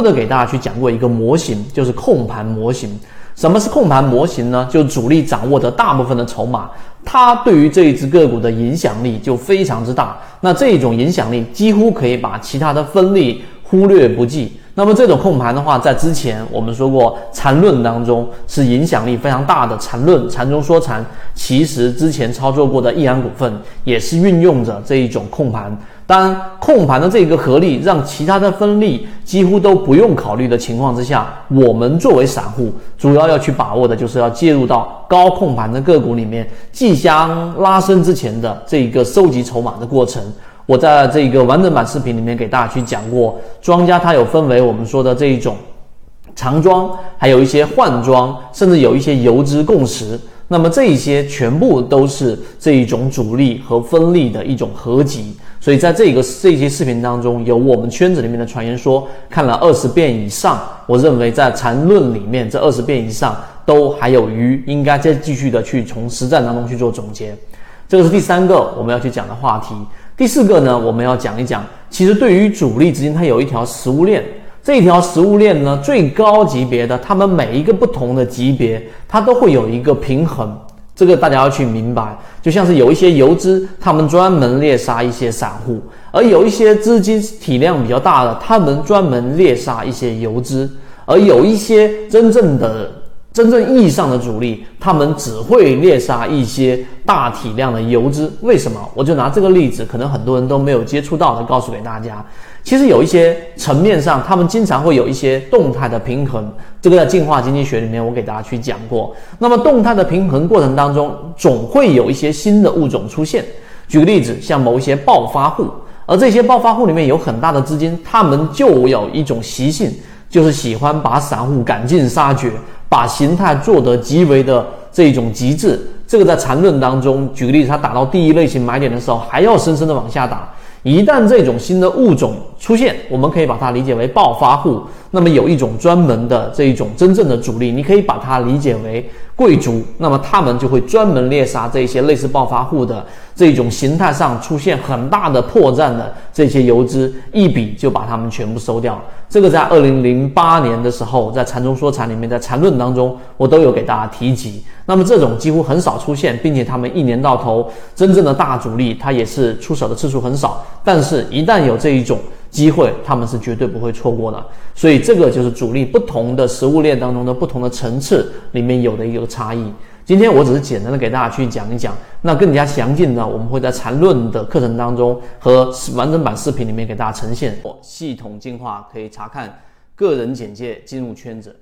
或者给大家去讲过一个模型，就是控盘模型。什么是控盘模型呢？就主力掌握着大部分的筹码，它对于这一只个股的影响力就非常之大。那这种影响力几乎可以把其他的分力忽略不计。那么这种控盘的话，在之前我们说过，缠论当中是影响力非常大的。缠论缠中说禅，其实之前操作过的易安股份也是运用着这一种控盘。当，控盘的这个合力，让其他的分力几乎都不用考虑的情况之下，我们作为散户，主要要去把握的就是要介入到高控盘的个股里面，即将拉升之前的这一个收集筹码的过程。我在这个完整版视频里面给大家去讲过，庄家它有分为我们说的这一种长庄，还有一些换庄，甚至有一些游资共识。那么这一些全部都是这一种主力和分力的一种合集。所以在这个这些视频当中，有我们圈子里面的传言说，看了二十遍以上，我认为在缠论里面这二十遍以上都还有余，应该再继续的去从实战当中去做总结。这个是第三个我们要去讲的话题。第四个呢，我们要讲一讲，其实对于主力资金，它有一条食物链，这一条食物链呢，最高级别的，他们每一个不同的级别，它都会有一个平衡。这个大家要去明白，就像是有一些游资，他们专门猎杀一些散户；而有一些资金体量比较大的，他们专门猎杀一些游资；而有一些真正的、真正意义上的主力，他们只会猎杀一些大体量的游资。为什么？我就拿这个例子，可能很多人都没有接触到的，告诉给大家。其实有一些层面上，他们经常会有一些动态的平衡。这个在进化经济学里面，我给大家去讲过。那么动态的平衡过程当中，总会有一些新的物种出现。举个例子，像某一些暴发户，而这些暴发户里面有很大的资金，他们就有一种习性，就是喜欢把散户赶尽杀绝，把形态做得极为的这种极致。这个在缠论当中，举个例子，它打到第一类型买点的时候，还要深深的往下打。一旦这种新的物种出现，我们可以把它理解为暴发户。那么有一种专门的这一种真正的主力，你可以把它理解为贵族。那么他们就会专门猎杀这些类似暴发户的这种形态上出现很大的破绽的这些游资，一笔就把他们全部收掉。这个在二零零八年的时候，在禅中说禅里面，在禅论当中，我都有给大家提及。那么这种几乎很少出现，并且他们一年到头真正的大主力，他也是出手的次数很少。但是，一旦有这一种机会，他们是绝对不会错过的。所以，这个就是主力不同的食物链当中的不同的层次里面有的一个差异。今天我只是简单的给大家去讲一讲，那更加详尽的，我们会在缠论的课程当中和完整版视频里面给大家呈现。系统进化可以查看个人简介进入圈子。